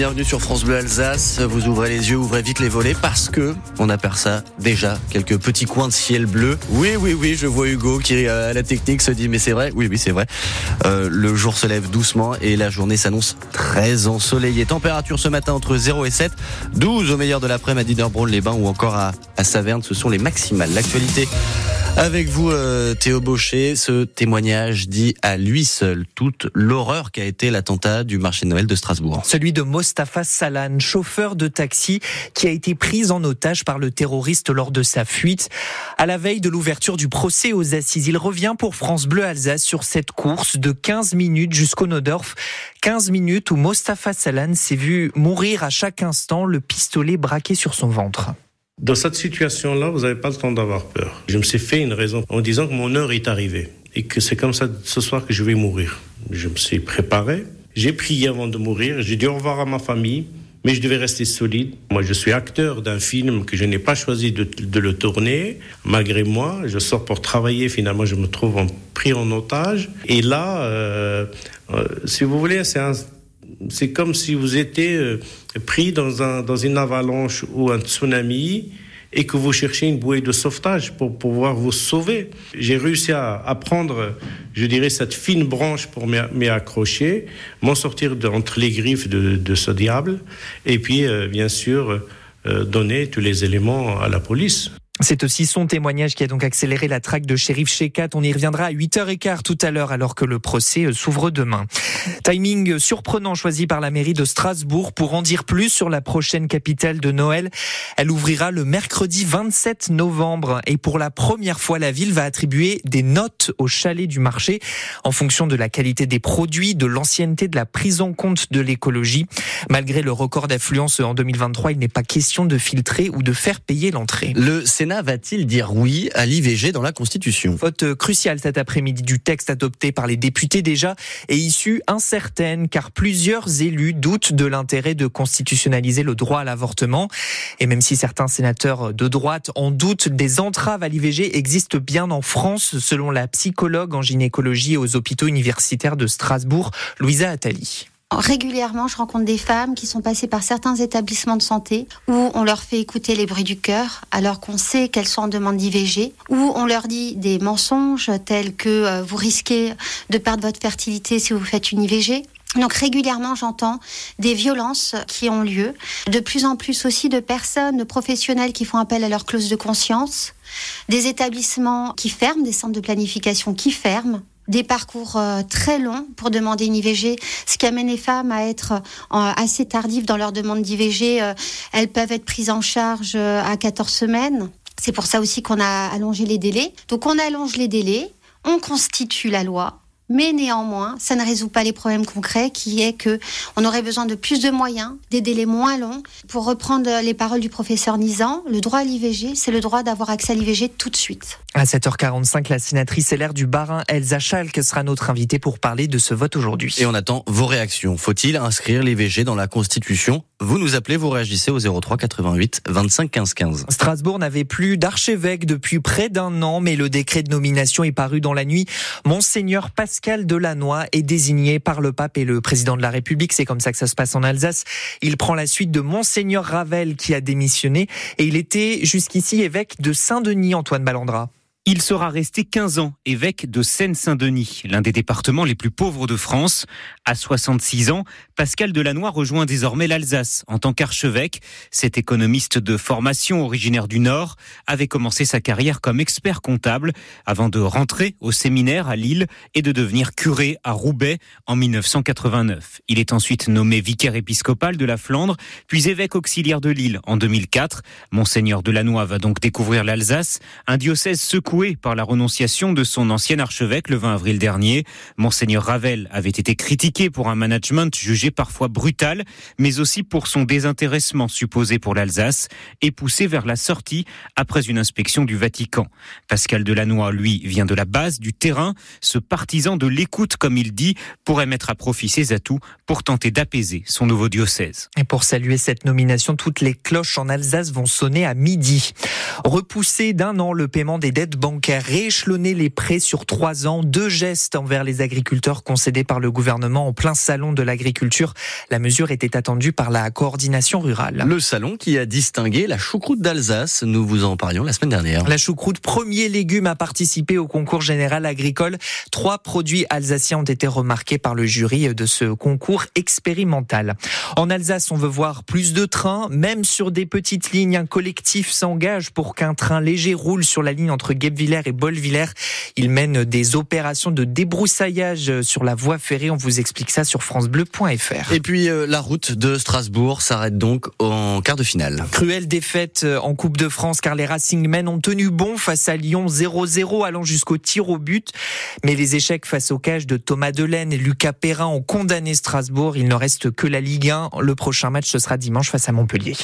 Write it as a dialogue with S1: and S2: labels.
S1: Bienvenue sur France Bleu Alsace. Vous ouvrez les yeux, ouvrez vite les volets parce que on aperçoit déjà quelques petits coins de ciel bleu. Oui, oui, oui, je vois Hugo qui à la technique se dit mais c'est vrai. Oui, oui, c'est vrai. Euh, le jour se lève doucement et la journée s'annonce très ensoleillée. Température ce matin entre 0 et 7, 12 au meilleur de l'après-midi à Diderbraun-les-Bains ou encore à, à Saverne. Ce sont les maximales. L'actualité avec vous, euh, Théo Baucher, ce témoignage dit à lui seul toute l'horreur qu'a été l'attentat du marché de Noël de Strasbourg.
S2: Celui de Mostafa Salan, chauffeur de taxi, qui a été pris en otage par le terroriste lors de sa fuite. À la veille de l'ouverture du procès aux assises, il revient pour France Bleu Alsace sur cette course de 15 minutes jusqu'au Nodorf. 15 minutes où Mostafa Salan s'est vu mourir à chaque instant, le pistolet braqué sur son ventre.
S3: Dans cette situation-là, vous n'avez pas le temps d'avoir peur. Je me suis fait une raison en disant que mon heure est arrivée et que c'est comme ça ce soir que je vais mourir. Je me suis préparé, j'ai prié avant de mourir, j'ai dit au revoir à ma famille, mais je devais rester solide. Moi, je suis acteur d'un film que je n'ai pas choisi de, le tourner. Malgré moi, je sors pour travailler. Finalement, je me trouve pris en otage. Et là, euh, euh, si vous voulez, c'est un c'est comme si vous étiez euh, pris dans, un, dans une avalanche ou un tsunami et que vous cherchez une bouée de sauvetage pour pouvoir vous sauver. J'ai réussi à, à, prendre, je dirais, cette fine branche pour m'y accrocher, m'en sortir entre les griffes de, de, ce diable, et puis, euh, bien sûr, euh, donner tous les éléments à la police.
S2: C'est aussi son témoignage qui a donc accéléré la traque de shérif Shekat. On y reviendra à 8h15 tout à l'heure alors que le procès euh, s'ouvre demain. Timing surprenant choisi par la mairie de Strasbourg pour en dire plus sur la prochaine capitale de Noël. Elle ouvrira le mercredi 27 novembre et pour la première fois la ville va attribuer des notes au chalet du marché en fonction de la qualité des produits, de l'ancienneté, de la prise en compte de l'écologie. Malgré le record d'affluence en 2023, il n'est pas question de filtrer ou de faire payer l'entrée.
S1: Va-t-il dire oui à l'IVG dans la Constitution?
S2: Vote crucial cet après-midi du texte adopté par les députés déjà et issue incertaine car plusieurs élus doutent de l'intérêt de constitutionnaliser le droit à l'avortement. Et même si certains sénateurs de droite en doutent, des entraves à l'IVG existent bien en France selon la psychologue en gynécologie aux hôpitaux universitaires de Strasbourg, Louisa Attali.
S4: Régulièrement, je rencontre des femmes qui sont passées par certains établissements de santé où on leur fait écouter les bruits du cœur alors qu'on sait qu'elles sont en demande d'IVG, où on leur dit des mensonges tels que vous risquez de perdre votre fertilité si vous faites une IVG. Donc régulièrement, j'entends des violences qui ont lieu, de plus en plus aussi de personnes, de professionnels qui font appel à leur clause de conscience, des établissements qui ferment, des centres de planification qui ferment, des parcours euh, très longs pour demander une IVG, ce qui amène les femmes à être euh, assez tardives dans leur demande d'IVG. Euh, elles peuvent être prises en charge à 14 semaines. C'est pour ça aussi qu'on a allongé les délais. Donc on allonge les délais, on constitue la loi, mais néanmoins, ça ne résout pas les problèmes concrets qui est que on aurait besoin de plus de moyens, des délais moins longs. Pour reprendre les paroles du professeur Nizan, le droit à l'IVG, c'est le droit d'avoir accès à l'IVG tout de suite.
S2: À 7h45, la sénatrice LR du Barin, Elsa Schalk, sera notre invitée pour parler de ce vote aujourd'hui.
S1: Et on attend vos réactions. Faut-il inscrire l'IVG dans la Constitution? Vous nous appelez, vous réagissez au 03 88 25 15 15.
S2: Strasbourg n'avait plus d'archevêque depuis près d'un an, mais le décret de nomination est paru dans la nuit. Monseigneur Pascal Delannoy est désigné par le pape et le président de la République. C'est comme ça que ça se passe en Alsace. Il prend la suite de Monseigneur Ravel qui a démissionné et il était jusqu'ici évêque de Saint-Denis, Antoine Ballandra.
S5: Il sera resté 15 ans évêque de Seine-Saint-Denis, l'un des départements les plus pauvres de France. À 66 ans, Pascal Delannoy rejoint désormais l'Alsace en tant qu'archevêque. Cet économiste de formation originaire du Nord avait commencé sa carrière comme expert comptable avant de rentrer au séminaire à Lille et de devenir curé à Roubaix en 1989. Il est ensuite nommé vicaire épiscopal de la Flandre, puis évêque auxiliaire de Lille en 2004. Monseigneur Delannoy va donc découvrir l'Alsace, un diocèse secoué par la renonciation de son ancien archevêque le 20 avril dernier. Monseigneur Ravel avait été critiqué pour un management jugé parfois brutal, mais aussi pour son désintéressement supposé pour l'Alsace et poussé vers la sortie après une inspection du Vatican. Pascal Delannoy, lui, vient de la base, du terrain. Ce partisan de l'écoute, comme il dit, pourrait mettre à profit ses atouts pour tenter d'apaiser son nouveau diocèse.
S2: Et pour saluer cette nomination, toutes les cloches en Alsace vont sonner à midi. Repousser d'un an le paiement des dettes bancaires, rééchelonner les prêts sur trois ans, deux gestes envers les agriculteurs concédés par le gouvernement en plein salon de l'agriculture. La mesure était attendue par la coordination rurale.
S1: Le salon qui a distingué la choucroute d'Alsace, nous vous en parlions la semaine dernière.
S2: La choucroute, premier légume à participer au concours général agricole. Trois produits alsaciens ont été remarqués par le jury de ce concours expérimental. En Alsace, on veut voir plus de trains, même sur des petites lignes. Un collectif s'engage pour qu'un train léger roule sur la ligne entre Guebwiller et Bolviller. Il mène des opérations de débroussaillage sur la voie ferrée. On vous explique ça sur francebleu.fr.
S1: Et puis euh, la route de Strasbourg s'arrête donc en quart de finale.
S2: Cruelle défaite euh, en Coupe de France car les Racing Men ont tenu bon face à Lyon 0-0 allant jusqu'au tir au but. Mais les échecs face au cage de Thomas Delaine et Lucas Perrin ont condamné Strasbourg. Il ne reste que la Ligue 1. Le prochain match ce sera dimanche face à Montpellier.